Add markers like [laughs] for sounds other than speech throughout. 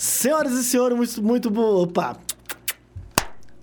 Senhoras e senhores, muito, muito bom. Opa!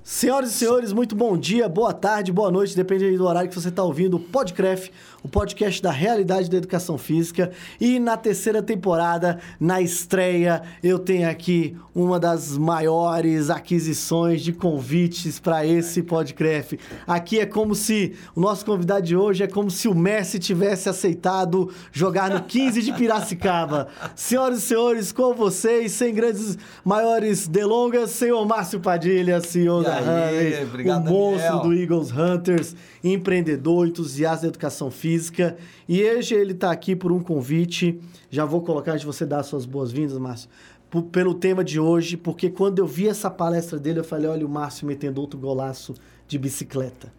Senhoras e senhores, muito bom dia, boa tarde, boa noite, depende do horário que você está ouvindo o Podcraft, o podcast da realidade da educação física. E na terceira temporada, na estreia, eu tenho aqui uma das maiores aquisições de convites para esse Podcraft. Aqui é como se o nosso convidado de hoje é como se o Messi tivesse aceitado jogar no 15 de Piracicaba. [laughs] Senhoras e senhores, com vocês, sem grandes maiores delongas, senhor Márcio Padilha, senhor da aí, obrigado, o monstro Daniel. do Eagles Hunters, empreendedor, entusiasta da educação física. E hoje ele está aqui por um convite. Já vou colocar antes de você dar as suas boas-vindas, Márcio. p- Pelo tema de hoje, porque quando eu vi essa palestra dele, eu falei: olha, o Márcio metendo outro golaço de bicicleta.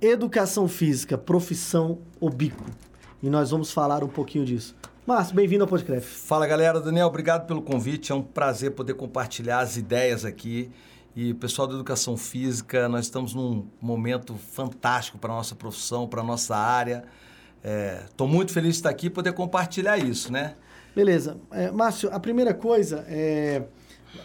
Educação física, profissão ou bico? E nós vamos falar um pouquinho disso. Márcio, bem-vindo ao podcast. Fala galera, Daniel, obrigado pelo convite. É um prazer poder compartilhar as ideias aqui. E pessoal da educação física, nós estamos num momento fantástico para a nossa profissão, para a nossa área. Estou muito feliz de estar aqui e poder compartilhar isso, né? Beleza. É, Márcio, a primeira coisa é.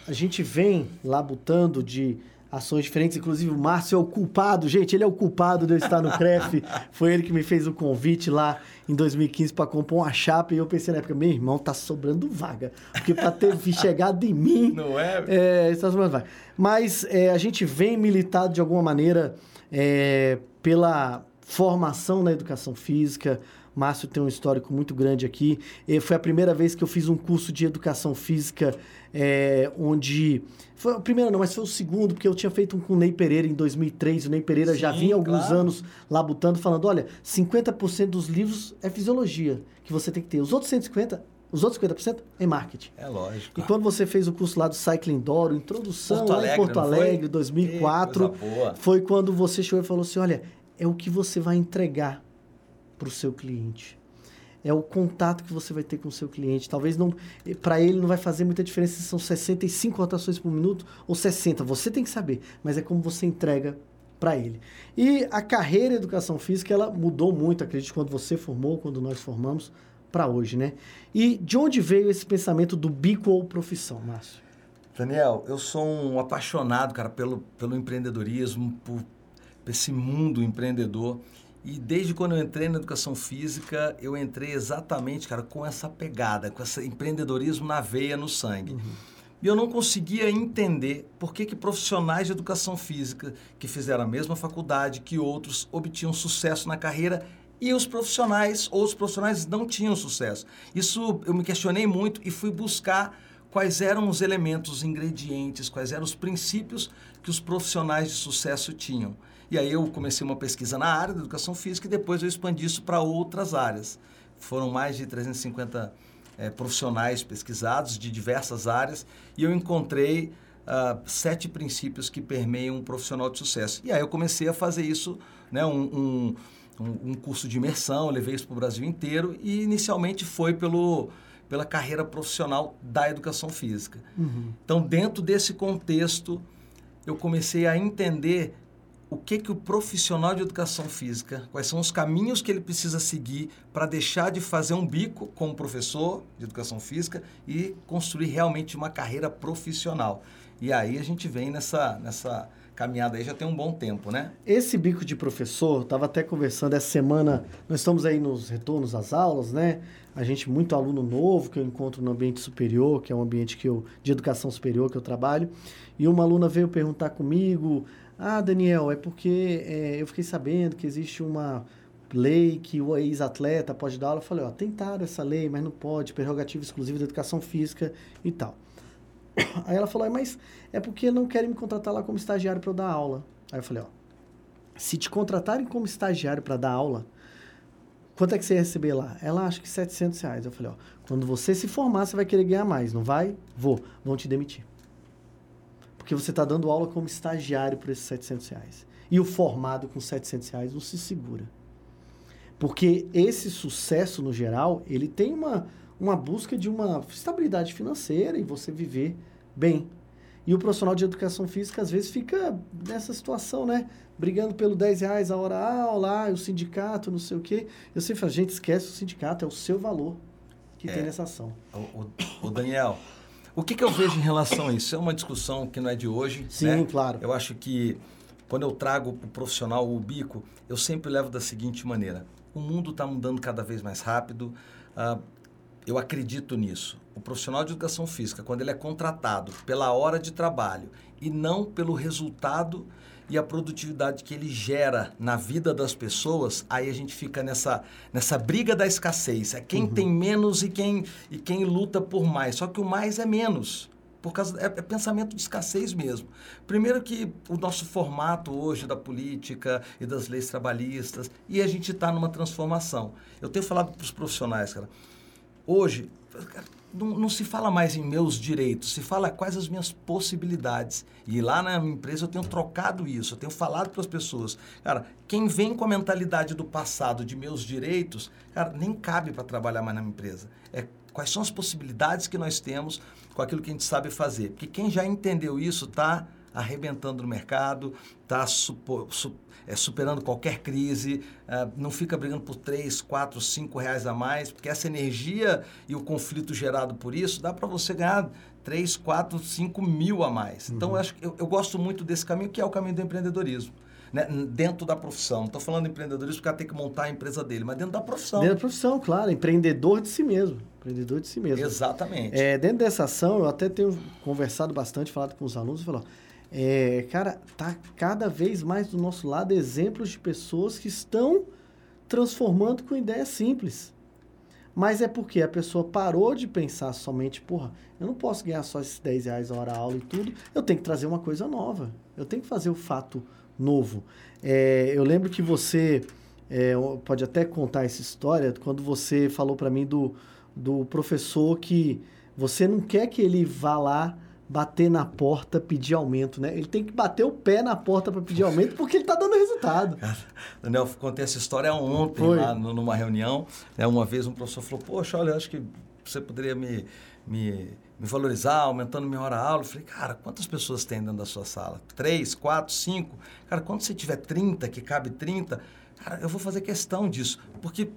A gente vem labutando de ações diferentes, inclusive o Márcio é o culpado, gente, ele é o culpado de eu estar no CREF. [laughs] Foi ele que me fez o convite lá em 2015 para comprar uma chapa e eu pensei na época, meu irmão, tá sobrando vaga. Porque para ter [laughs] chegado em mim. Não é? É, está sobrando vaga. Mas é, a gente vem militado de alguma maneira é, pela formação na educação física. Márcio tem um histórico muito grande aqui. E foi a primeira vez que eu fiz um curso de educação física é, onde... Foi a primeira não, mas foi o segundo, porque eu tinha feito um com o Ney Pereira em 2003. O Ney Pereira já Sim, vinha há alguns claro. anos labutando, falando, olha, 50% dos livros é fisiologia que você tem que ter. Os outros 150%, os outros 50% é marketing. É lógico. E quando você fez o curso lá do Cycling Doro, introdução Porto lá em Alegre, Porto? Alegre, 2004, Que coisa boa. foi quando você chegou e falou assim, olha, é o que você vai entregar para o seu cliente. É o contato que você vai ter com o seu cliente. Talvez não, para ele não vai fazer muita diferença se são 65 rotações por minuto ou 60. Você tem que saber, mas é como você entrega para ele. E a carreira educação física, ela mudou muito, acredito, quando você formou, quando nós formamos, para hoje, né? E de onde veio esse pensamento do bico ou profissão, Márcio? Daniel, eu sou um apaixonado, cara, pelo, pelo empreendedorismo, por esse mundo empreendedor. E desde quando eu entrei na educação física, eu entrei exatamente, cara, com essa pegada, com esse empreendedorismo na veia, no sangue. E eu não conseguia entender por que, que profissionais de educação física que fizeram a mesma faculdade que outros obtinham sucesso na carreira e os profissionais, outros profissionais não tinham sucesso. Isso eu me questionei muito e fui buscar quais eram os elementos, os ingredientes, quais eram os princípios que os profissionais de sucesso tinham. E aí eu comecei uma pesquisa na área da educação física e depois eu expandi isso para outras áreas. Foram mais de 350 eh, profissionais pesquisados de diversas áreas e eu encontrei ah, sete princípios que permeiam um profissional de sucesso. E aí eu comecei a fazer isso, né, um, um, um- curso de imersão, levei isso para o Brasil inteiro e inicialmente foi pelo, pela carreira profissional da educação física. Então, dentro desse contexto, eu comecei a entender o que, que o profissional de educação física, quais são os caminhos que ele precisa seguir para deixar de fazer um bico como professor de educação física e construir realmente uma carreira profissional. E aí a gente vem nessa, nessa caminhada aí já tem um bom tempo, né? Esse bico de professor, estava até conversando essa semana, nós estamos aí nos retornos às aulas, né? A gente, muito aluno novo que eu encontro no ambiente superior, que é um ambiente que eu, de educação superior que eu trabalho, e uma aluna veio perguntar comigo, ah, Daniel, é porque é, eu fiquei sabendo que existe uma lei que o ex-atleta pode dar aula. Eu falei, ó, tentaram essa lei, mas não pode, prerrogativa exclusiva da educação física e tal. [coughs] Aí ela falou, "É, mas é porque não querem me contratar lá como estagiário para dar aula. Aí eu falei, ó, se te contratarem como estagiário para dar aula, quanto é que você ia receber lá? Ela acha que 700 reais. Eu falei, ó, quando você se formar, você vai querer ganhar mais, não vai? Vou, vão te demitir. Porque você está dando aula como estagiário por esses 700 reais. E o formado com 700 reais não se segura. Porque esse sucesso, no geral, ele tem uma, uma busca de uma estabilidade financeira e você viver bem. E o profissional de educação física, às vezes, fica nessa situação, né? Brigando pelo 10 reais a hora aula, ah, o sindicato, não sei o quê. Eu sempre falo, gente, esquece o sindicato, é o seu valor que É. tem nessa ação. O, o- o Daniel, O que, que eu vejo em relação a isso? É uma discussão que não é de hoje. Sim, né? claro. Eu acho que quando eu trago o profissional o bico, eu sempre levo da seguinte maneira: o mundo está mudando cada vez mais rápido. Uh, eu acredito nisso. O profissional de educação física, quando ele é contratado pela hora de trabalho e não pelo resultado e a produtividade que ele gera na vida das pessoas, aí a gente fica nessa, nessa briga da escassez. É quem uhum. tem menos e quem, e quem luta por mais. Só que o mais é menos. Por causa, é, é, pensamento de escassez mesmo. Primeiro que o nosso formato hoje da política e das leis trabalhistas, e a gente está numa transformação. Eu tenho falado para os profissionais, cara, hoje, não, não, se fala mais em meus direitos, se fala quais as minhas possibilidades. E lá na empresa eu tenho trocado isso, eu tenho falado para as pessoas. Cara, quem vem com a mentalidade do passado de meus direitos, cara, nem cabe para trabalhar mais na minha empresa. É quais são as possibilidades que nós temos com aquilo que a gente sabe fazer. Porque quem já entendeu isso está arrebentando no mercado, está é, superando qualquer crise, é, não fica brigando por 3, 4, 5 reais a mais, porque essa energia e o conflito gerado por isso dá para você ganhar 3, 4, 5 mil a mais. Então, uhum. Então, eu, acho, eu, eu gosto muito desse caminho, que é o caminho do empreendedorismo. Né? dentro da profissão. Não estou falando de empreendedorismo porque ela tem que montar a empresa dele, mas dentro da profissão. Dentro da profissão, claro. Empreendedor de si mesmo. Empreendedor de si mesmo. Exatamente. É, dentro dessa ação, eu até tenho conversado bastante, falado com os alunos, e falou, é, cara, tá cada vez mais do nosso lado exemplos de pessoas que estão transformando com ideias simples. Mas é porque a pessoa parou de pensar somente, porra, eu não posso ganhar só esses 10 reais a hora aula e tudo, eu tenho que trazer uma coisa nova. Eu tenho que fazer o fato novo. É, eu lembro que você é, pode até contar essa história quando você falou para mim do, do professor que você não quer que ele vá lá bater na porta, pedir aumento, né? Ele tem que bater o pé na porta para pedir aumento porque ele está dando resultado. [laughs] Daniel, contei essa história ontem Foi. lá numa reunião. Né? Uma vez um professor falou, poxa, olha, acho que você poderia me, me, me valorizar, aumentando minha hora aula. Eu falei, cara, quantas pessoas tem dentro da sua sala? Três, quatro, cinco? Cara, quando você tiver 30, que cabe 30, cara, eu vou fazer questão disso. Porque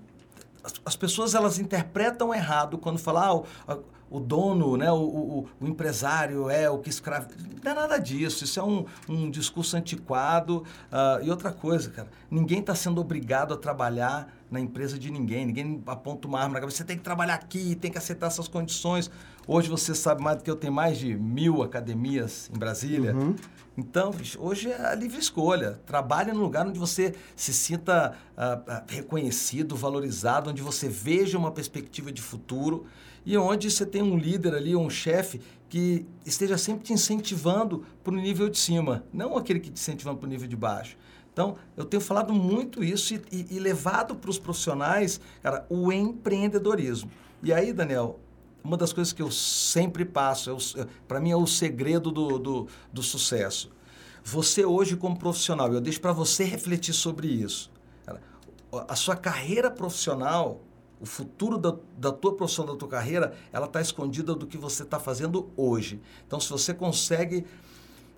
as, as pessoas, elas interpretam errado quando falam, ah, o dono, né, o, o, o, empresário é o que escravo. Não é nada disso. Isso é um, um discurso antiquado. Uh, e outra coisa, cara, ninguém está sendo obrigado a trabalhar na empresa de ninguém. Ninguém aponta uma arma na cabeça. Você tem que trabalhar aqui, tem que aceitar essas condições. Hoje você sabe mais do que eu tenho mais de mil academias em Brasília. Uhum. Então, hoje é a livre escolha. Trabalhe no lugar onde você se sinta uh, reconhecido, valorizado, onde você veja uma perspectiva de futuro e onde você tem um líder ali, um chefe, que esteja sempre te incentivando para o nível de cima, não aquele que te incentivando para o nível de baixo. Então, eu tenho falado muito isso e, e, e levado para os profissionais, cara, o empreendedorismo. E aí, Daniel, uma das coisas que eu sempre passo, é para mim é o segredo do, do, do sucesso. Você hoje como profissional, eu deixo para você refletir sobre isso. A sua carreira profissional o futuro da, da tua profissão, da tua carreira, ela está escondida do que você está fazendo hoje. Então, se você consegue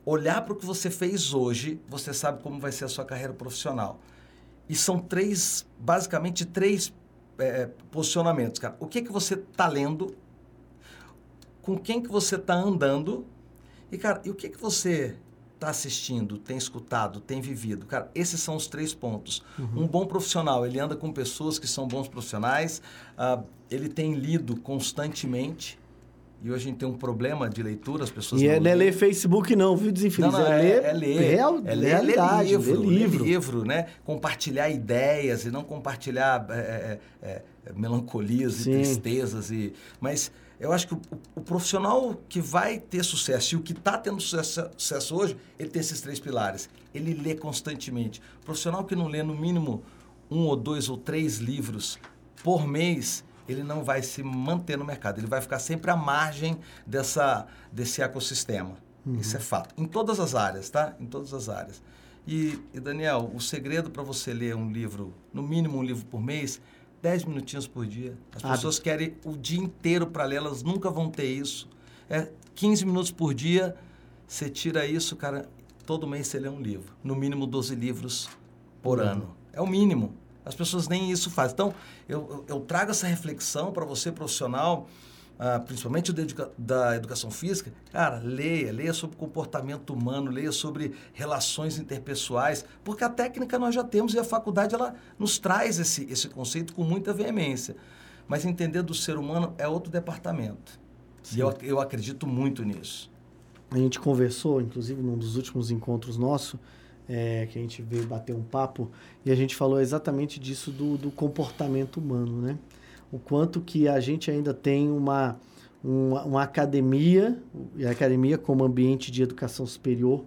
olhar para o que você fez hoje, você sabe como vai ser a sua carreira profissional. E são três, basicamente, três é, posicionamentos, cara. O que, que você está lendo? Com quem que você está andando? E, cara, e o que, que você está assistindo, tem escutado, tem vivido. Cara, esses são os três pontos. Uhum. Um bom profissional, ele anda com pessoas que são bons profissionais, uh, ele tem lido constantemente. E hoje a gente tem um problema de leitura, as pessoas e não, é, não é ler Facebook não, viu, Desinfeliz? Não, não, é, é, é, ler, real, é ler, realidade, ler livro, ler livro. Ler livro, né? Compartilhar ideias e não compartilhar é, é, é melancolias Sim. e tristezas. E, mas eu acho que o, o, profissional que vai ter sucesso e o que está tendo sucesso, sucesso, hoje, ele tem esses três pilares. Ele lê constantemente. O profissional que não lê no mínimo um ou dois ou três livros por mês, ele não vai se manter no mercado. Ele vai ficar sempre à margem dessa, desse ecossistema. Uhum. Isso é fato. Em todas as áreas, tá? Em todas as áreas. E, e Daniel, o segredo para você ler um livro, no mínimo um livro por mês, 10 minutinhos por dia. As ah, pessoas querem o dia inteiro para ler, elas nunca vão ter isso. É 15 minutos por dia, você tira isso, cara, todo mês você lê um livro. No mínimo 12 livros por uhum. ano. É o mínimo. As pessoas nem isso fazem. Então, eu, eu trago essa reflexão para você, profissional, ah, principalmente da, educa da educação física, cara, leia, leia sobre comportamento humano, leia sobre relações interpessoais, porque a técnica nós já temos e a faculdade ela nos traz esse, esse conceito com muita veemência. Mas entender do ser humano é outro departamento. Sim. E eu, eu acredito muito nisso. A gente conversou, inclusive, num dos últimos encontros nossos, é, que a gente veio bater um papo, e a gente falou exatamente disso do, do comportamento humano, né? O quanto que a gente ainda tem uma, uma, uma academia, e a academia como ambiente de educação superior,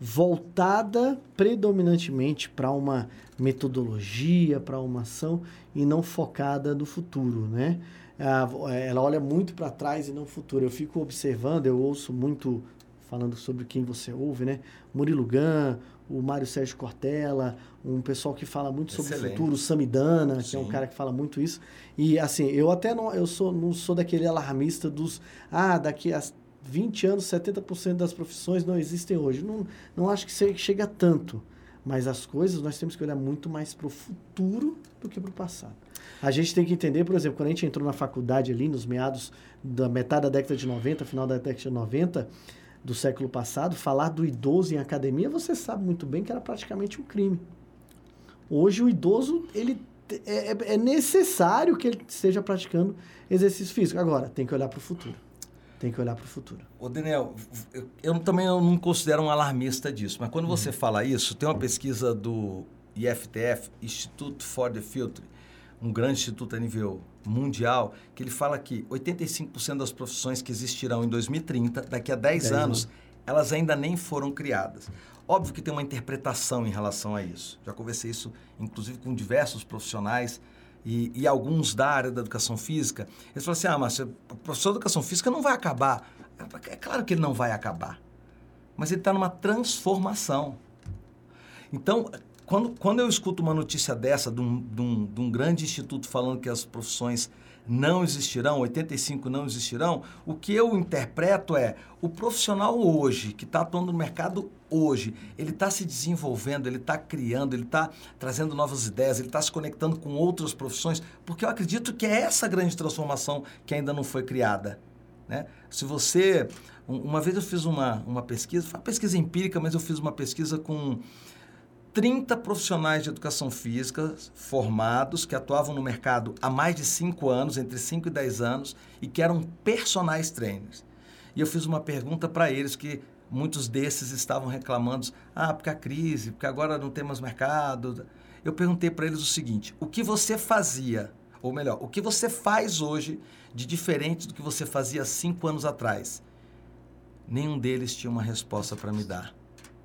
voltada predominantemente para uma metodologia, para uma ação e não focada no futuro, né? Ela olha muito para trás e não futuro. Eu fico observando, eu ouço muito falando sobre quem você ouve, né? Murilo Gun, o Mário Sérgio Cortella, um pessoal que fala muito sobre Excelente. o futuro, o Samidana, Sim. que é um cara que fala muito isso. E assim, eu até não, eu sou, não sou daquele alarmista dos, ah, daqui a 20 anos, 70% das profissões não existem hoje. Não, não acho que chega tanto. Mas as coisas nós temos que olhar muito mais para o futuro do que para o passado. A gente tem que entender, por exemplo, quando a gente entrou na faculdade ali, nos meados da metade da década de 90, final da década de 90, do século passado, falar do idoso em academia, você sabe muito bem que era praticamente um crime. Hoje o idoso, ele é, é, é necessário que ele esteja praticando exercício físico. Agora, tem que olhar para o futuro. Tem que olhar para o futuro. Ô, Daniel, eu, eu também eu não considero um alarmista disso, mas quando você uhum. fala isso, tem uma pesquisa do IFTF, Institute for the Future, um grande instituto a nível mundial, que ele fala que 85% das profissões que existirão em 2030, daqui a 10, 10 anos, anos, elas ainda nem foram criadas. Óbvio que tem uma interpretação em relação a isso. Já conversei isso, inclusive, com diversos profissionais e, e alguns da área da educação física. Eles falam assim, ah, mas o professor de educação física não vai acabar. É claro que ele não vai acabar. Mas ele está numa transformação. Então, quando, quando eu escuto uma notícia dessa, de um, de, um, de um grande instituto falando que as profissões não existirão, 85 não existirão, o que eu interpreto é o profissional hoje, que está atuando no mercado hoje, ele está se desenvolvendo, ele está criando, ele está trazendo novas ideias, ele está se conectando com outras profissões, porque eu acredito que é essa grande transformação que ainda não foi criada. Né? Se você. Uma vez eu fiz uma, uma pesquisa, foi uma pesquisa empírica, mas eu fiz uma pesquisa com 30 profissionais de educação física formados que atuavam no mercado há mais de 5 anos, entre 5 e 10 anos, e que eram personagens trainers. E eu fiz uma pergunta para eles que muitos desses estavam reclamando, ah, porque a crise, porque agora não temos mercado. Eu perguntei para eles o seguinte: o que você fazia, ou melhor, o que você faz hoje de diferente do que você fazia cinco anos atrás? Nenhum deles tinha uma resposta para me dar.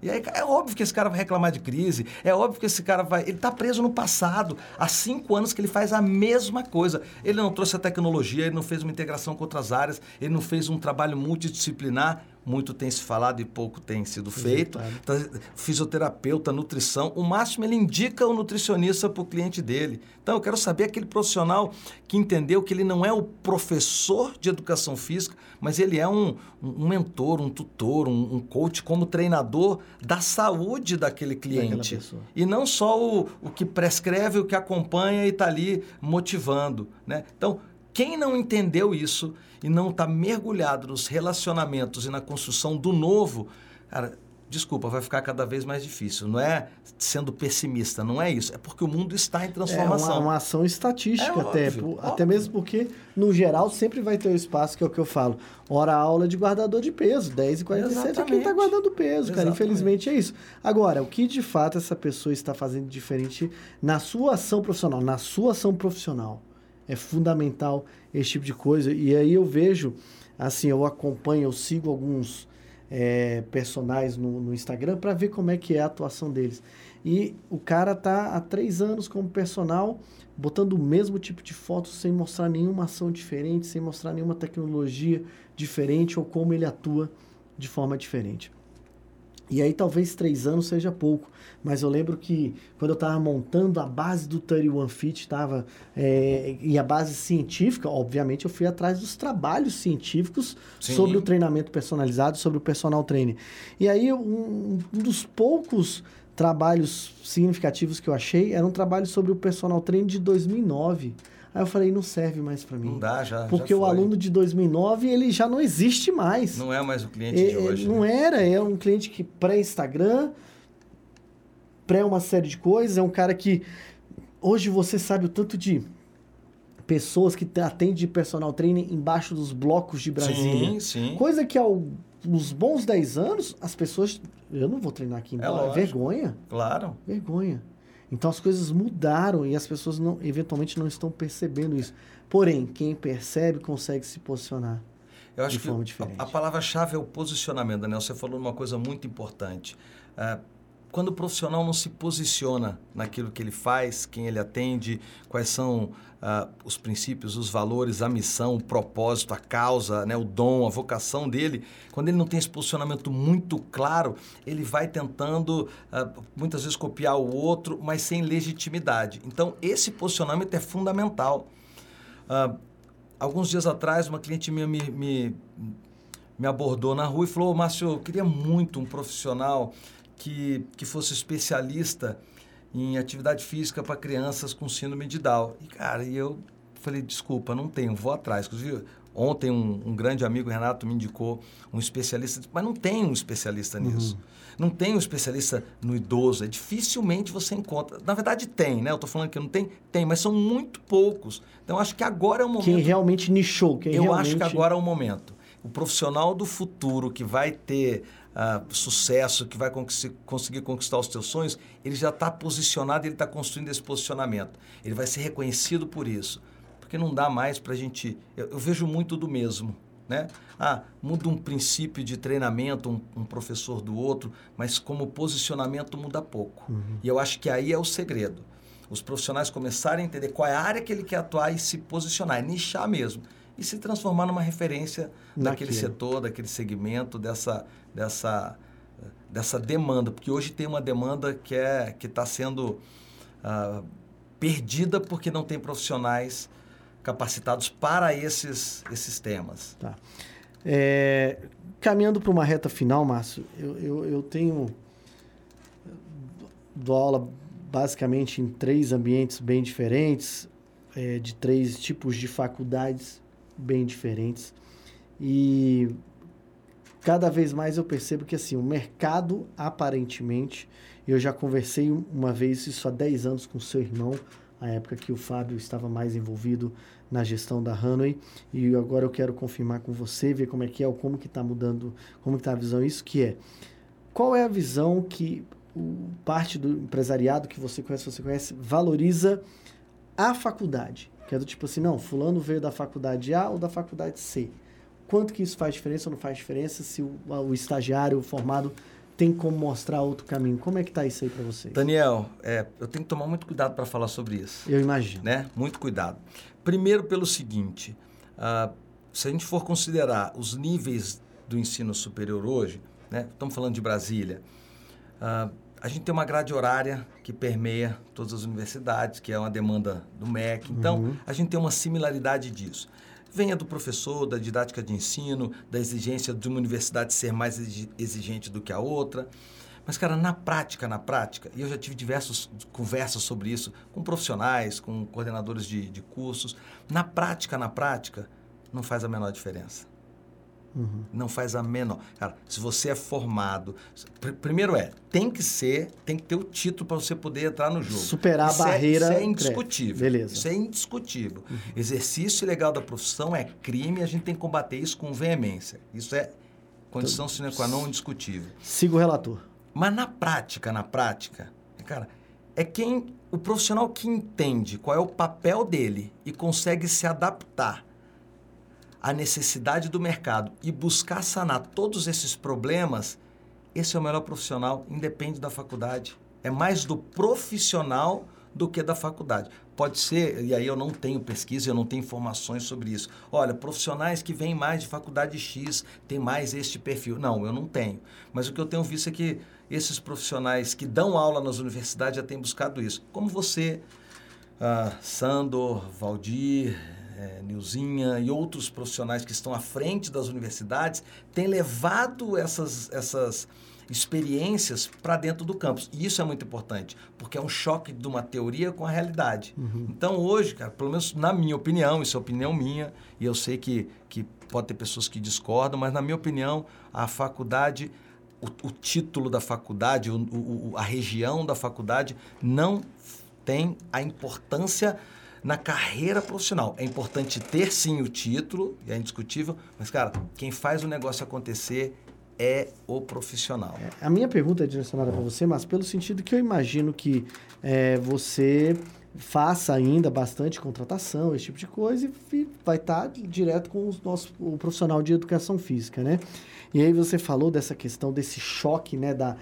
E aí é óbvio que esse cara vai reclamar de crise, é óbvio que esse cara vai. Ele está preso no passado. Há cinco anos que ele faz a mesma coisa. Ele não trouxe a tecnologia, ele não fez uma integração com outras áreas, ele não fez um trabalho multidisciplinar muito tem se falado e pouco tem sido feito. Tá, fisioterapeuta, nutrição, o máximo ele indica o nutricionista para o cliente dele. Então eu quero saber aquele profissional que entendeu que ele não é o professor de educação física, mas ele é um, um mentor, um tutor, um, um, coach como treinador da saúde daquele cliente. E não só o, o que prescreve, o que acompanha e está ali motivando. Né? Então, quem não entendeu isso e não está mergulhado nos relacionamentos e na construção do novo, cara, desculpa, vai ficar cada vez mais difícil. Não é sendo pessimista, não é isso. É porque o mundo está em transformação. É uma, uma ação estatística é até. Óbvio, óbvio. Até mesmo porque, no geral, sempre vai ter o espaço, que é o que eu falo. Hora aula de guardador de peso, 10 e 47 Exatamente. é quem está guardando peso, cara. Exatamente. Infelizmente é isso. Agora, o que de fato essa pessoa está fazendo diferente na sua ação profissional? Na sua ação profissional é fundamental esse tipo de coisa. E aí eu vejo, assim, eu acompanho, eu sigo alguns é, personagens no, no Instagram para ver como é que é a atuação deles. E o cara tá há três anos como personal, botando o mesmo tipo de foto sem mostrar nenhuma ação diferente, sem mostrar nenhuma tecnologia diferente ou como ele atua de forma diferente. E aí talvez três anos seja pouco, mas eu lembro que quando eu estava montando a base do 31 Fit, estava é, e a base científica, obviamente eu fui atrás dos trabalhos científicos Sim. sobre o treinamento personalizado, sobre o personal trainer. E aí um, um dos poucos trabalhos significativos que eu achei era um trabalho sobre o personal trainer de 2009. Aí eu falei, não serve mais para mim. Não dá, já. Porque já o aluno de 2009, ele já não existe mais. Não é mais o cliente é, de hoje. Não né? era, é um cliente que pré-Instagram, pré uma série de coisas, é um cara que hoje você sabe o tanto de pessoas que atendem de personal training embaixo dos blocos de Brasília. Sim, sim. Coisa que ao nos bons 10 anos, as pessoas. Eu não vou treinar aqui embora. É vergonha. Claro. Vergonha. Então as coisas mudaram e as pessoas não, eventualmente não estão percebendo isso. Porém, quem percebe consegue se posicionar. Eu acho que a, a palavra-chave é o posicionamento, Daniel. Você falou uma coisa muito importante. Uh, quando o profissional não se posiciona naquilo que ele faz, quem ele atende, quais são uh, os princípios, os valores, a missão, o propósito, a causa, né, o dom, a vocação dele, quando ele não tem esse posicionamento muito claro, ele vai tentando uh, muitas vezes copiar o outro, mas sem legitimidade. Então, esse posicionamento é fundamental. Uh, alguns dias atrás, uma cliente minha me, me, me abordou na rua e falou: Márcio, eu queria muito um profissional que, que fosse especialista em atividade física para crianças com síndrome de Down. E, cara, e eu falei, desculpa, não tenho, vou atrás. Inclusive, ontem um, um grande amigo, Renato, me indicou um especialista, mas não tem um especialista nisso. Uhum. Não tem um especialista no idoso, é dificilmente você encontra. Na verdade tem, né? Eu estou falando que não tem, tem, mas são muito poucos. Então acho que agora é o momento. Quem realmente nichou, quem Eu realmente... acho que agora é o momento. O profissional do futuro que vai ter uh, sucesso, que vai conseguir conquistar os teus sonhos, ele já está posicionado, ele está construindo esse posicionamento. Ele vai ser reconhecido por isso. Porque não dá mais para a gente. Eu, eu, vejo muito do mesmo. Né? Ah, muda um princípio de treinamento, um, um professor do outro, mas como posicionamento muda pouco. Uhum. E eu acho que aí é o segredo. Os profissionais começarem a entender qual é a área que ele quer atuar e se posicionar, é nichar mesmo e se transformar numa referência daquele setor, daquele segmento, dessa, dessa, dessa demanda. Porque hoje tem uma demanda que é que está sendo uh, perdida porque não tem profissionais capacitados para esses, esses temas. Tá. É, caminhando para uma reta final, Márcio, eu, eu, eu tenho dou aula basicamente em três ambientes bem diferentes, é, de três tipos de faculdades bem diferentes. E cada vez mais eu percebo que assim, o mercado aparentemente, eu já conversei uma vez isso há 10 anos com seu irmão, a época que o Fábio estava mais envolvido na gestão da Hanway, e agora eu quero confirmar com você, ver como é que é, como que está mudando, como está a visão isso, que é, qual é a visão que o, parte do empresariado que você conhece, você conhece, valoriza a faculdade? Que é do tipo assim, não, fulano veio da faculdade A ou da faculdade C. Quanto que isso faz diferença ou não faz diferença se o, o estagiário o formado tem como mostrar outro caminho? Como é que está isso aí para vocês? Daniel, é, eu tenho que tomar muito cuidado para falar sobre isso. Eu imagino. Né? Muito cuidado. Primeiro pelo seguinte, uh, se a gente for considerar os níveis do ensino superior hoje, né? estamos falando de Brasília, uh, a gente tem uma grade horária que permeia todas as universidades, que é uma demanda do MEC. Então, uhum. a gente tem uma similaridade disso. Venha do professor, da didática de ensino, da exigência de uma universidade ser mais exigente do que a outra. Mas, cara, na prática, na prática, e eu já tive diversas conversas sobre isso com profissionais, com coordenadores de, de cursos, na prática, na prática, não faz a menor diferença. Uhum. Não faz a menor. Cara, se você é formado. Pr primeiro é, tem que ser, tem que ter o título para você poder entrar no jogo. Superar isso a barreira. É, isso é indiscutível. Beleza. Isso é indiscutível. Uhum. Exercício ilegal da profissão é crime e a gente tem que combater isso com veemência. Isso é condição sine qua non indiscutível. Siga o relator. Mas na prática, na prática, cara, é quem. O profissional que entende qual é o papel dele e consegue se adaptar a necessidade do mercado e buscar sanar todos esses problemas, esse é o melhor profissional, independe da faculdade. É mais do profissional do que da faculdade. Pode ser, e aí eu não tenho pesquisa, eu não tenho informações sobre isso. Olha, profissionais que vêm mais de faculdade X têm mais este perfil. Não, eu não tenho. Mas o que eu tenho visto é que esses profissionais que dão aula nas universidades já têm buscado isso. Como você, uh, Sandor, Valdir, é, Nilzinha e outros profissionais que estão à frente das universidades têm levado essas, essas, experiências para dentro do campus. E isso é muito importante, porque é um choque de uma teoria com a realidade. Uhum. Então, hoje, cara, pelo menos na minha opinião, isso é opinião minha, e eu sei que, que pode ter pessoas que discordam, mas na minha opinião, a faculdade, o, o título da faculdade, o, o, a região da faculdade não tem a importância na carreira profissional. É importante ter sim o título, é indiscutível, mas, cara, quem faz o negócio acontecer é o profissional. É, a minha pergunta é direcionada para você, mas pelo sentido que eu imagino que é, você faça ainda bastante contratação, esse tipo de coisa, e vai estar tá direto com os nossos, o profissional de educação física, né? E aí você falou dessa questão, desse choque, né, da,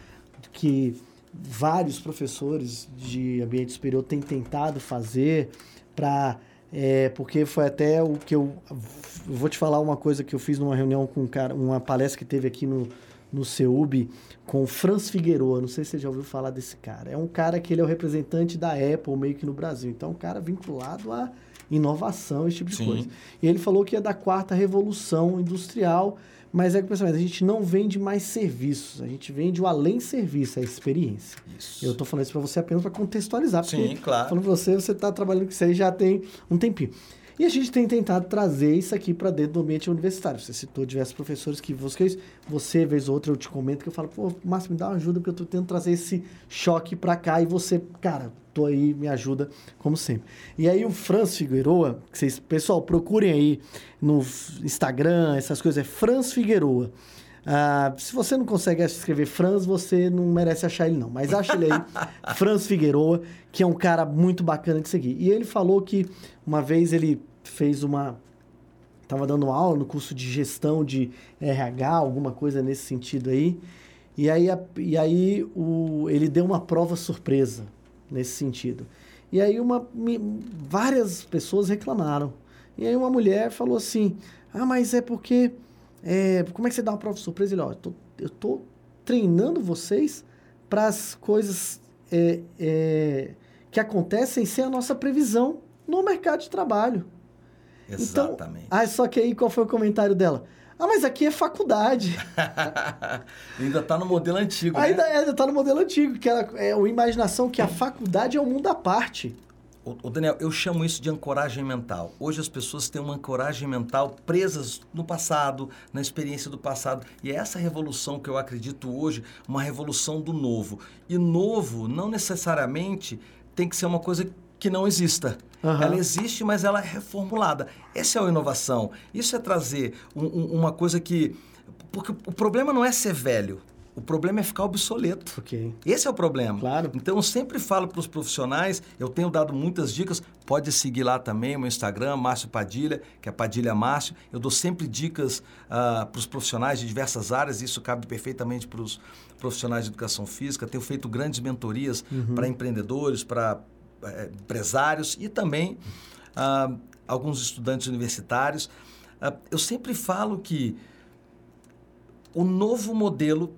que vários professores de ambiente superior têm tentado fazer para... É, porque foi até o que eu, eu... Vou te falar uma coisa que eu fiz numa reunião com um cara, uma palestra que teve aqui no, no CEUB com o Franz Figueroa. Não sei se você já ouviu falar desse cara. É um cara que ele é o representante da Apple meio que no Brasil. Então, é um cara vinculado à inovação, esse tipo de Sim. coisa. E ele falou que é da quarta revolução industrial, mas é que, pensamento, a gente não vende mais serviços, a gente vende o além serviço, a experiência. Isso. Eu estou falando isso para você apenas para contextualizar, porque Sim, claro. falando para você, você está trabalhando com isso aí já tem um tempinho. E a gente tem tentado trazer isso aqui para dentro do ambiente universitário. Você citou diversos professores que você, você vez ou outra, eu te comento que eu falo, pô, Márcio, me dá uma ajuda, porque eu estou tentando trazer esse choque para cá e você, cara, tô aí, me ajuda, como sempre. E aí o Franz Figueroa, que vocês, pessoal, procurem aí no Instagram, essas coisas, é Franz Figueroa. Ah, se você não consegue escrever Franz, você não merece achar ele, não. Mas acha ele aí, [laughs] Franz Figueroa, que é um cara muito bacana de seguir. E ele falou que uma vez ele fez uma. Estava dando uma aula no curso de gestão de RH, alguma coisa nesse sentido aí. E aí, e aí o, ele deu uma prova surpresa nesse sentido. E aí uma, várias pessoas reclamaram. E aí uma mulher falou assim: Ah, mas é porque é, como é que você dá uma prova de surpresa? Ele, ó, eu tô, eu tô treinando vocês para as coisas é, é, que acontecem sem a nossa previsão no mercado de trabalho. Então, Exatamente. Então, ah, só que aí qual foi o comentário dela? Ah, mas aqui é faculdade. [laughs] ainda está no modelo antigo, né? Ainda está no modelo antigo, que era, é uma imaginação que a faculdade é um mundo à parte. O, Daniel, eu chamo isso de ancoragem mental. Hoje as pessoas têm uma ancoragem mental presas no passado, na experiência do passado. E é essa revolução que eu acredito hoje, uma revolução do novo. E novo não necessariamente tem que ser uma coisa que não exista. Uhum. Ela existe, mas ela é reformulada. Essa é a inovação. Isso é trazer um, um, uma coisa que. Porque o problema não é ser velho. O problema é ficar obsoleto. Okay. Esse é o problema. Claro. Então eu sempre falo para os profissionais, eu tenho dado muitas dicas, pode seguir lá também o meu Instagram, Márcio Padilha, que é Padilha Márcio. Eu dou sempre dicas uh, ah, para os profissionais de diversas áreas, isso cabe perfeitamente para os profissionais de educação física. Tenho feito grandes mentorias uhum. para empreendedores, para uh, empresários e também uh, alguns estudantes universitários. eu sempre falo que o novo modelo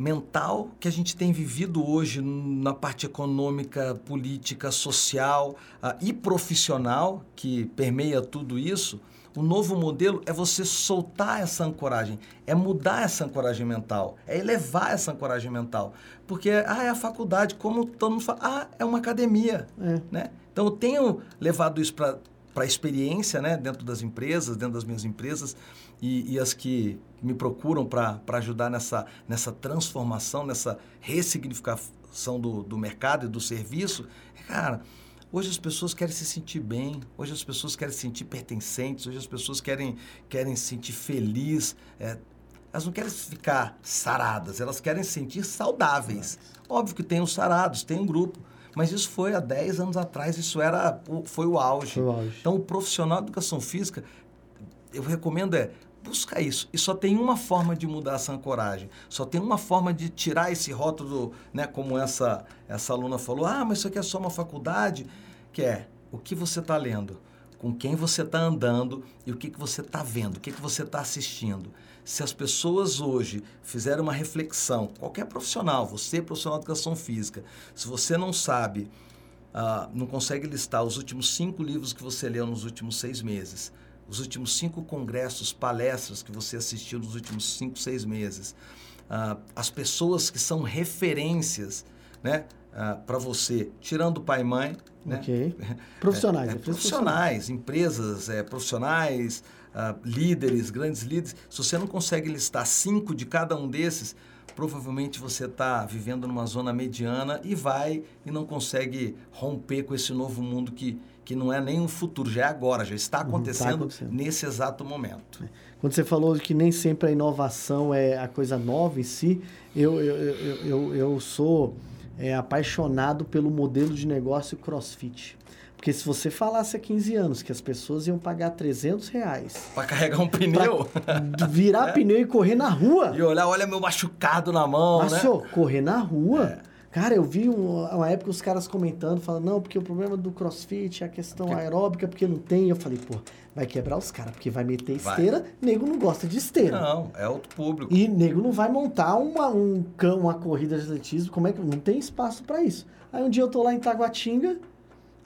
mental que a gente tem vivido hoje na parte econômica, política, social uh, e profissional, que permeia tudo isso, o novo modelo é você soltar essa ancoragem, é mudar essa ancoragem mental, é elevar essa ancoragem mental. Porque, ah, é a faculdade, como todo mundo fala, ah, é uma academia. É. Né? Então, eu tenho levado isso para a experiência né, dentro das empresas, dentro das minhas empresas, e, e as que me procuram para ajudar nessa, nessa transformação, nessa ressignificação do, do mercado e do serviço, cara, hoje as pessoas querem se sentir bem, hoje as pessoas querem se sentir pertencentes, hoje as pessoas querem, querem se sentir feliz. É, elas não querem ficar saradas, elas querem se sentir saudáveis. Óbvio que tem os sarados, tem um grupo. Mas isso foi há 10 anos atrás, isso era foi o auge. Foi o auge. Então, o profissional de educação física, eu recomendo é busca isso. E só tem uma forma de mudar essa ancoragem. Só tem uma forma de tirar esse rótulo, né, como essa, essa aluna falou, ah, mas isso aqui é só uma faculdade, que é o que você está lendo, com quem você está andando e o que, que você está vendo, o que, que você está assistindo. Se as pessoas hoje fizerem uma reflexão, qualquer profissional, você profissional de educação física, se você não sabe, uh, não consegue listar os últimos cinco livros que você leu nos últimos seis meses, os últimos cinco congressos, palestras que você assistiu nos últimos cinco, seis meses. uh, as pessoas que são referências, né? Uh, para você, tirando pai e mãe, né? Ok. [laughs] Profissionais. É, é, profissionais, empresas, é, profissionais, uh, líderes, grandes líderes. Se você não consegue listar cinco de cada um desses, provavelmente você está vivendo numa zona mediana e vai e não consegue romper com esse novo mundo que, que não é nem um futuro, já é agora, já está acontecendo, uhum, tá acontecendo. nesse exato momento. É. Quando você falou que nem sempre a inovação é a coisa nova em si, eu, eu, eu, eu, eu sou é, apaixonado pelo modelo de negócio CrossFit. Porque se você falasse há 15 anos que as pessoas iam pagar 300 reais... Para carregar um pneu? [laughs] virar é. pneu e correr na rua. E olhar, olha meu machucado na mão, Mas, né? Senhor, correr na rua... É. Cara, eu vi um, uma época os caras comentando, falando, não, porque o problema do crossfit é a questão porque... aeróbica, porque não tem. Eu falei, pô, vai quebrar os caras, porque vai meter esteira, vai. nego não gosta de esteira. Não, é outro público. E nego não vai montar uma, um, uma corrida de atletismo, como é que. Não tem espaço para isso. Aí um dia eu tô lá em Taguatinga,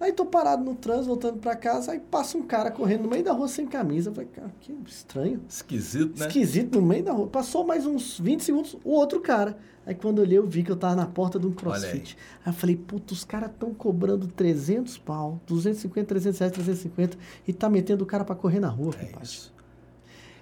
Aí tô parado no trânsito, voltando para casa, aí passa um cara correndo no meio da rua sem camisa. Eu falei, cara, que estranho. Esquisito, né? Esquisito no meio da rua. Passou mais uns 20 segundos, o outro cara. Aí quando eu olhei, eu vi que eu tava na porta de um crossfit. Aí. aí. eu falei, puta, os caras tão cobrando 300 pau, 250, 300 reais, 350, e tá metendo o cara para correr na rua, é Isso.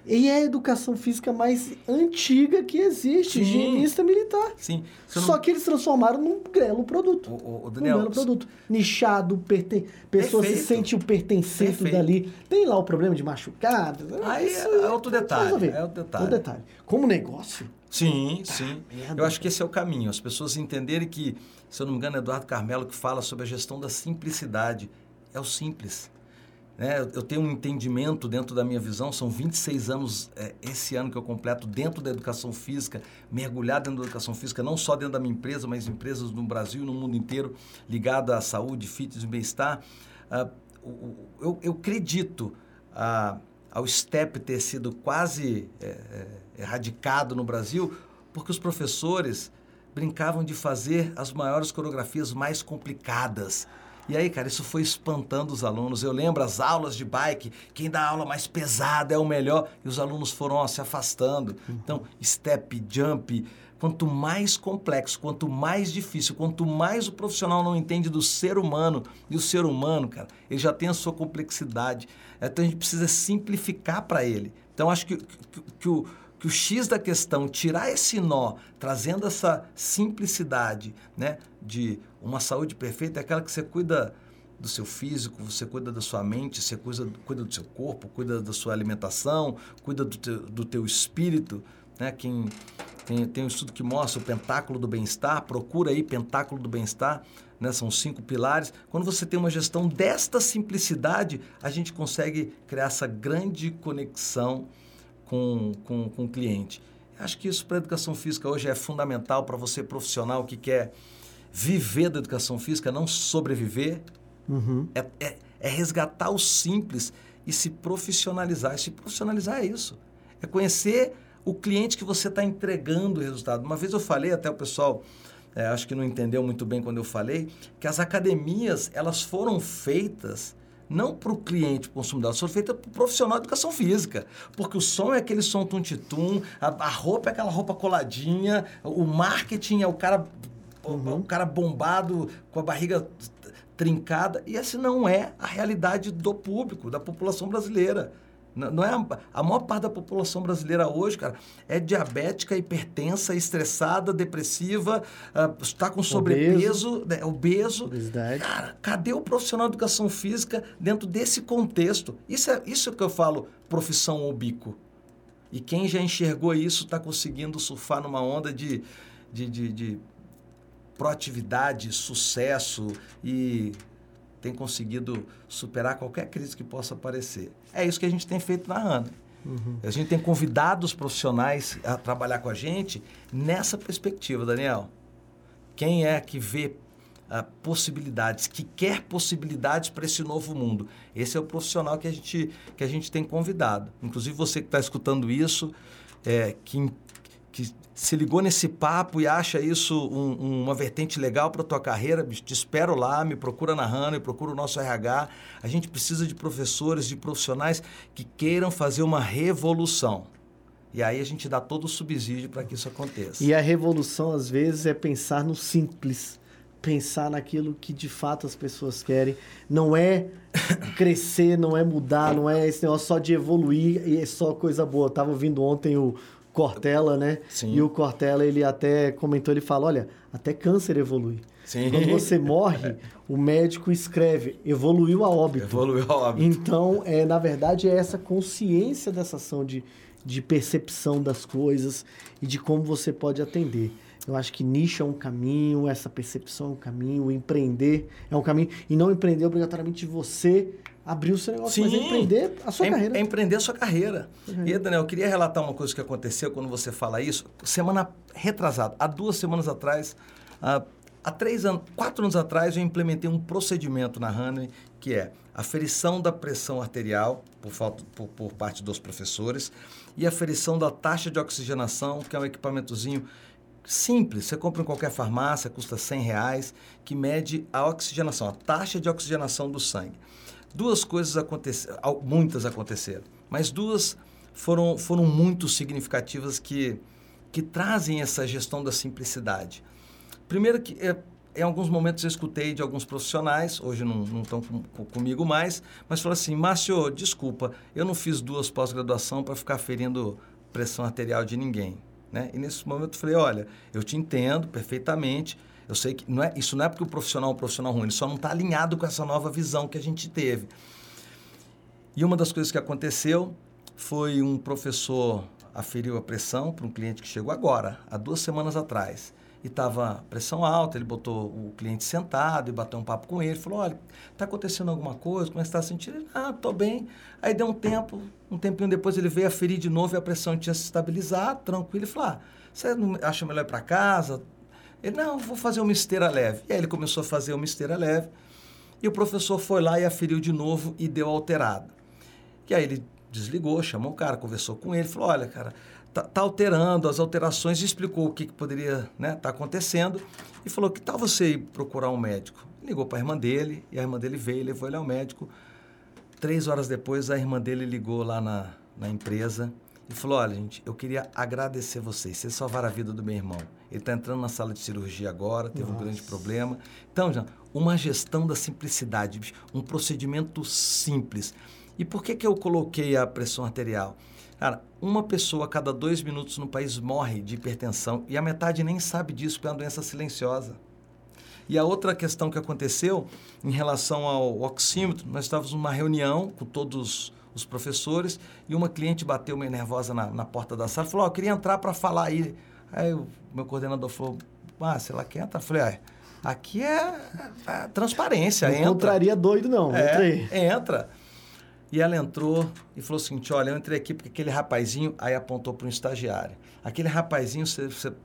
E é a educação física mais antiga que existe, Sim. higienista militar. Sim. Só que eles transformaram num grelo produto. O, o, Daniel, um produto. Nichado, perten... pessoa Perfeito. se sente o pertencente Perfeito. dali. Tem lá o problema de machucado. Aí é, é outro detalhe. É outro detalhe. Outro detalhe. Como negócio. Sim, ah, sim. Eu acho que esse é o caminho. As pessoas entenderem que, se eu não me engano, é Eduardo Carmelo que fala sobre a gestão da simplicidade. É o simples. Né? Eu tenho um entendimento dentro da minha visão, são 26 anos é, esse ano que eu completo dentro da educação física, mergulhado dentro da educação física, não só dentro da minha empresa, mas empresas no Brasil e no mundo inteiro ligado à saúde, fitness e bem-estar. Ah, eu, eu, acredito ah, ao STEP ter sido quase é, é, erradicado no Brasil, porque os professores brincavam de fazer as maiores coreografias mais complicadas e aí, cara, isso foi espantando os alunos. Eu lembro as aulas de bike, quem dá aula mais pesada é o melhor, e os alunos foram ó, se afastando. Então, step, jump, quanto mais complexo, quanto mais difícil, quanto mais o profissional não entende do ser humano, e o ser humano, cara, ele já tem a sua complexidade. Então a gente precisa simplificar para ele. Então acho que, que, que o que o X da questão, tirar esse nó, trazendo essa simplicidade, né, de uma saúde perfeita, é aquela que você cuida do seu físico, você cuida da sua mente, você cuida, cuida do seu corpo, cuida da sua alimentação, cuida do teu, do teu espírito, né? Quem tem, tem um estudo que mostra o pentáculo do bem-estar, procura aí pentáculo do bem-estar, né? São cinco pilares. Quando você tem uma gestão desta simplicidade, a gente consegue criar essa grande conexão com, com, com o cliente. Acho que isso para a educação física hoje é fundamental para você profissional que quer viver da educação física, não sobreviver. Uhum. É, é, é, resgatar o simples e se profissionalizar. E se profissionalizar é isso. É conhecer o cliente que você está entregando o resultado. Uma vez eu falei, até o pessoal é, acho que não entendeu muito bem quando eu falei, que as academias elas foram feitas não para o cliente, consumidor, elas foram feitas para o profissional de educação física. Porque o som é aquele som tum-tum, a, a, roupa é aquela roupa coladinha, o marketing é o cara, uhum. o cara bombado com a barriga trincada. E essa não é a realidade do público, da população brasileira. Não é a, a, maior parte da população brasileira hoje, cara, é diabética, hipertensa, estressada, depressiva, está uh, com sobrepeso, obeso. Né, obeso. Obesidade. Cara, cadê o profissional de educação física dentro desse contexto? Isso é isso que eu falo, profissão ou bico. E quem já enxergou isso está conseguindo surfar numa onda de, de, de, de proatividade, sucesso e tem conseguido superar qualquer crise que possa aparecer. É isso que a gente tem feito na ANA. Uhum. A gente tem convidado os profissionais a trabalhar com a gente nessa perspectiva, Daniel. Quem é que vê uh, possibilidades, que quer possibilidades para esse novo mundo? Esse é o profissional que a gente, que a gente tem convidado. Inclusive você que está escutando isso, é, que, que se ligou nesse papo e acha isso um, uma vertente legal para a tua carreira, te espero lá, me procura na HANA, me procura o nosso RH. A gente precisa de professores, de profissionais que queiram fazer uma revolução. E aí a gente dá todo o subsídio para que isso aconteça. E a revolução, às vezes, é pensar no simples. Pensar naquilo que de fato as pessoas querem. Não é [coughs] crescer, não é mudar, não é esse negócio só de evoluir e é só coisa boa. Eu tava ouvindo ontem o Cortella, né? Sim. E o Cortella, ele até comentou, ele fala, olha, até câncer evolui. Sim. Quando você morre, o médico escreve, evoluiu a óbito. Evoluiu a óbito. Então, é, na verdade, é essa consciência dessa ação de, de percepção das coisas e de como você pode atender. Eu acho que nicho é um caminho, essa percepção é um caminho, empreender é um caminho. E não empreender obrigatoriamente você abrir o seu negócio, mas é empreender a sua é, carreira. É empreender a sua carreira. E, Daniel, eu queria relatar uma coisa que aconteceu quando você fala isso. Semana retrasada, há duas semanas atrás, há, há três anos, quatro anos atrás, eu implementei um procedimento na Honey, que é aferição da pressão arterial, por, falta, por, por parte dos professores, e aferição da taxa de oxigenação, que é um equipamentozinho simples, você compra em qualquer farmácia, custa 100 reais, que mede a oxigenação, a taxa de oxigenação do sangue. Duas coisas aconteceram, muitas aconteceram, mas duas foram, foram muito significativas que, que trazem essa gestão da simplicidade. Primeiro que é, em alguns momentos eu escutei de alguns profissionais, hoje não, não estão com, com, comigo mais, mas falaram assim, Márcio, desculpa, eu não fiz duas pós-graduação para ficar ferindo pressão arterial de ninguém. Né? E nesse momento eu falei, olha, eu te entendo perfeitamente, eu sei que não é, isso não é porque o profissional é um profissional ruim, ele só não está alinhado com essa nova visão que a gente teve. E uma das coisas que aconteceu foi um professor aferiu a pressão para um cliente que chegou agora, há duas semanas atrás. E estava pressão alta, ele botou o cliente sentado e bateu um papo com ele. Falou, olha, está acontecendo alguma coisa? Como é que está sentindo? Ele, ah, estou bem. Aí deu um tempo, um tempinho depois ele veio aferir de novo e a pressão tinha se estabilizado, tranquilo. Ele falou, ah, você acha melhor ir para casa? Ele, não, vou fazer uma esteira leve. E aí ele começou a fazer uma esteira leve. E o professor foi lá e aferiu de novo e deu alterado. E aí ele desligou, chamou o cara, conversou com ele, falou, olha, cara, tá, tá alterando as alterações, explicou o que, que poderia estar né, tá acontecendo e falou que tal você ir procurar um médico. Ligou para a irmã dele e a irmã dele veio, levou ele ao médico. Três horas depois, a irmã dele ligou lá na, na empresa e falou: Olha, gente, eu queria agradecer vocês. Vocês salvaram a vida do meu irmão. Ele está entrando na sala de cirurgia agora, teve Nossa. um grande problema. Então, já, uma gestão da simplicidade, um procedimento simples. E por que, que eu coloquei a pressão arterial? Cara, uma pessoa a cada dois minutos no país morre de hipertensão e a metade nem sabe disso, porque é uma doença silenciosa. E a outra questão que aconteceu em relação ao oxímetro, nós estávamos numa reunião com todos os professores e uma cliente bateu meio nervosa na, na porta da sala falou: oh, Eu queria entrar para falar aí. Aí o meu coordenador falou: Ah, sei lá, quer entrar? Eu falei: ah, Aqui é, é transparência. Não entra. entraria doido, não. É, entra. E ela entrou e falou o seguinte: olha, eu entrei aqui porque aquele rapazinho, aí apontou para um estagiário. Aquele rapazinho,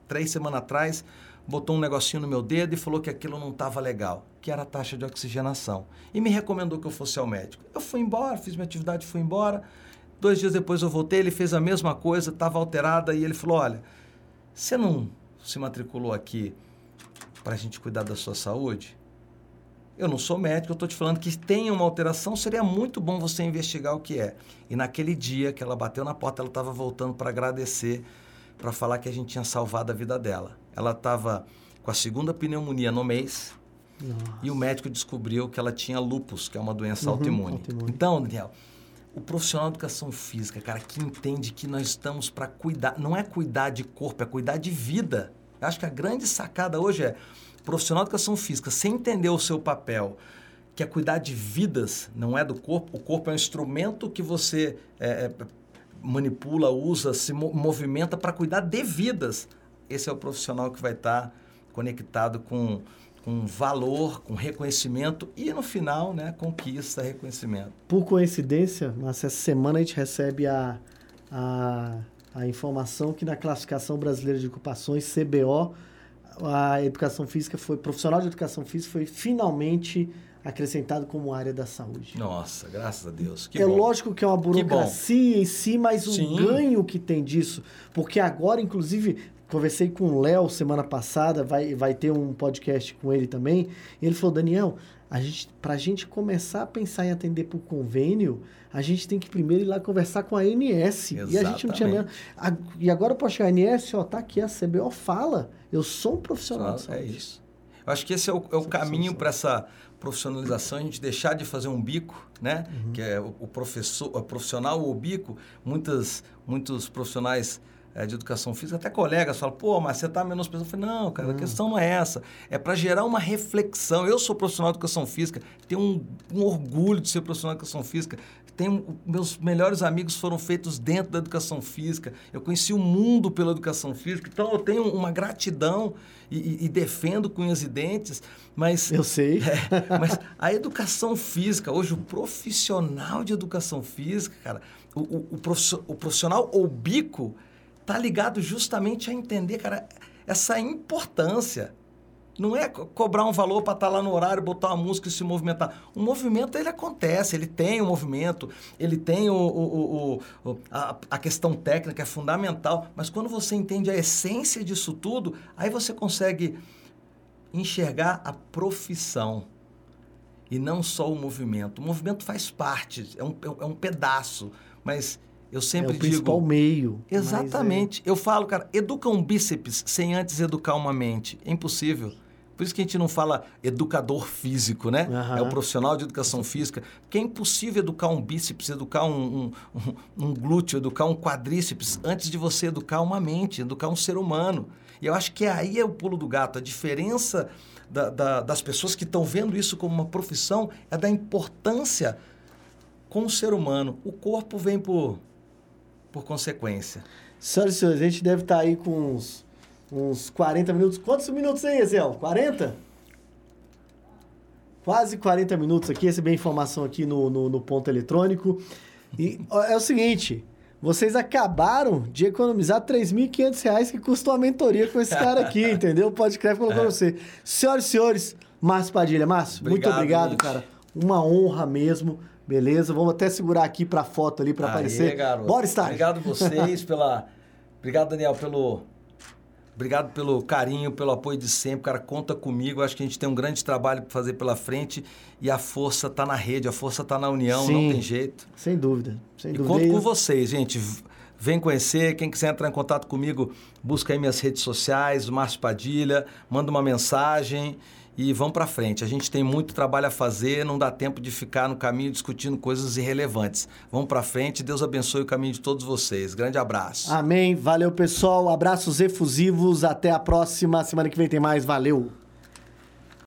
três semanas atrás, botou um negocinho no meu dedo e falou que aquilo não estava legal, que era a taxa de oxigenação. E me recomendou que eu fosse ao médico. Eu fui embora, fiz minha atividade, fui embora. Dois dias depois eu voltei, ele fez a mesma coisa, estava alterada e ele falou: olha, você não se matriculou aqui para a gente cuidar da sua saúde? Eu não sou médico, eu estou te falando que tem uma alteração, seria muito bom você investigar o que é. E naquele dia que ela bateu na porta, ela estava voltando para agradecer, para falar que a gente tinha salvado a vida dela. Ela estava com a segunda pneumonia no mês Nossa. e o médico descobriu que ela tinha lupus, que é uma doença uhum, autoimune. autoimune. Então, Daniel, o profissional de educação física, cara, que entende que nós estamos para cuidar, não é cuidar de corpo, é cuidar de vida. Eu acho que a grande sacada hoje é profissional de educação física, sem entender o seu papel, que é cuidar de vidas, não é do corpo. O corpo é um instrumento que você é, é manipula, usa, se movimenta para cuidar de vidas. Esse é o profissional que vai estar conectado com, com valor, com reconhecimento e no final, né, conquista, reconhecimento. Por coincidência, essa semana a gente recebe a, a, a informação que na classificação brasileira de ocupações, CBO, a educação física foi, profissional de educação física foi finalmente acrescentado como área da saúde. Nossa, graças a Deus. Que é bom. lógico que é uma burocracia em si, mas o Sim. ganho que tem disso. Porque agora, inclusive, conversei com o Léo semana passada, vai, vai ter um podcast com ele também. E ele falou: Daniel, a gente, pra gente começar a pensar em atender por convênio, a gente tem que primeiro ir lá conversar com a ANS. E a gente não tinha Exatamente. nem- a- E agora eu posso chegar, ANS, ó, tá aqui, a CBO fala. Eu sou um profissional de Só- é isso. Eu acho que esse é o, é o Essa caminho para essa profissionalização, a gente deixar de fazer um bico, né? Uhum. Que é o, o professor, o profissional ou bico. Muitas, muitos profissionais eh, de educação física, até colegas, falam, pô, mas você está menosprezando. Eu falei, não, cara, a questão não é essa. É para gerar uma reflexão. Eu sou profissional de educação física, tenho um, um orgulho de ser profissional de educação física. Tenho, meus melhores amigos foram feitos dentro da educação física. Eu conheci o mundo pela educação física. Então, eu tenho uma gratidão e, e- e defendo com unhas e dentes. Mas Eu sei. [laughs] é, mas a educação física, hoje o profissional de educação física, cara, o, o, o profissional ou bico tá ligado justamente a entender, cara, essa importância. Não é co- cobrar um valor para estar lá no horário, botar uma música e se movimentar. O movimento, ele acontece, ele tem o movimento, ele tem o, o- o- o- a, a questão técnica, é fundamental. Mas quando você entende a essência disso tudo, aí você consegue enxergar a profissão e não só o movimento. O movimento faz parte, é um, é um pedaço, mas eu É sempre o principal digo... meio. mas é- Exatamente. Eu falo, cara, educa um bíceps sem antes educar uma mente. É impossível. Por isso que a gente não fala educador físico, né? Aham. É o profissional de educação física. Porque é impossível educar um bíceps, educar um, um, um- um glúteo, educar um quadríceps antes de você educar uma mente, educar um ser humano. E eu acho que aí é o pulo do gato. A diferença da- da- das pessoas que estão vendo isso como uma profissão é da importância com o ser humano. O corpo vem por, por consequência. Senhoras e senhores, a gente deve estar aí com uns, uns 40 minutos. Quantos minutos aí, Ezel? 40? Quase 40 minutos aqui, recebi a informação aqui no, no, no ponto eletrônico. E é o seguinte, vocês acabaram de economizar 3.500 reais que custou a mentoria com esse cara aqui, [laughs] entendeu? Pode crer, colocou pra você. Senhoras e senhores, Márcio Padilha. Márcio, muito Obrigado, obrigado, gente. cara. Uma honra mesmo, beleza? Vamos até segurar aqui pra foto ali, Aê, aparecer. garoto. Bora, estágio. Obrigado vocês [laughs] pela. Obrigado, Daniel, pelo. Obrigado pelo carinho, pelo apoio de sempre. Cara, conta comigo. Acho que a gente tem um grande trabalho para fazer pela frente e a força tá na rede, a força tá na união, Sim. não tem jeito. Sem dúvida, sem E dúvida. conto com vocês, gente. Vem conhecer. Quem quiser entrar em contato comigo, busca aí minhas redes sociais, Márcio Padilha, manda uma mensagem e vamos para frente. A gente tem muito trabalho a fazer, não dá tempo de ficar no caminho discutindo coisas irrelevantes. Vamos para frente. Deus abençoe o caminho de todos vocês. Grande abraço. Amém. Valeu, pessoal. Abraços efusivos. Até a próxima. Semana que vem tem mais. Valeu.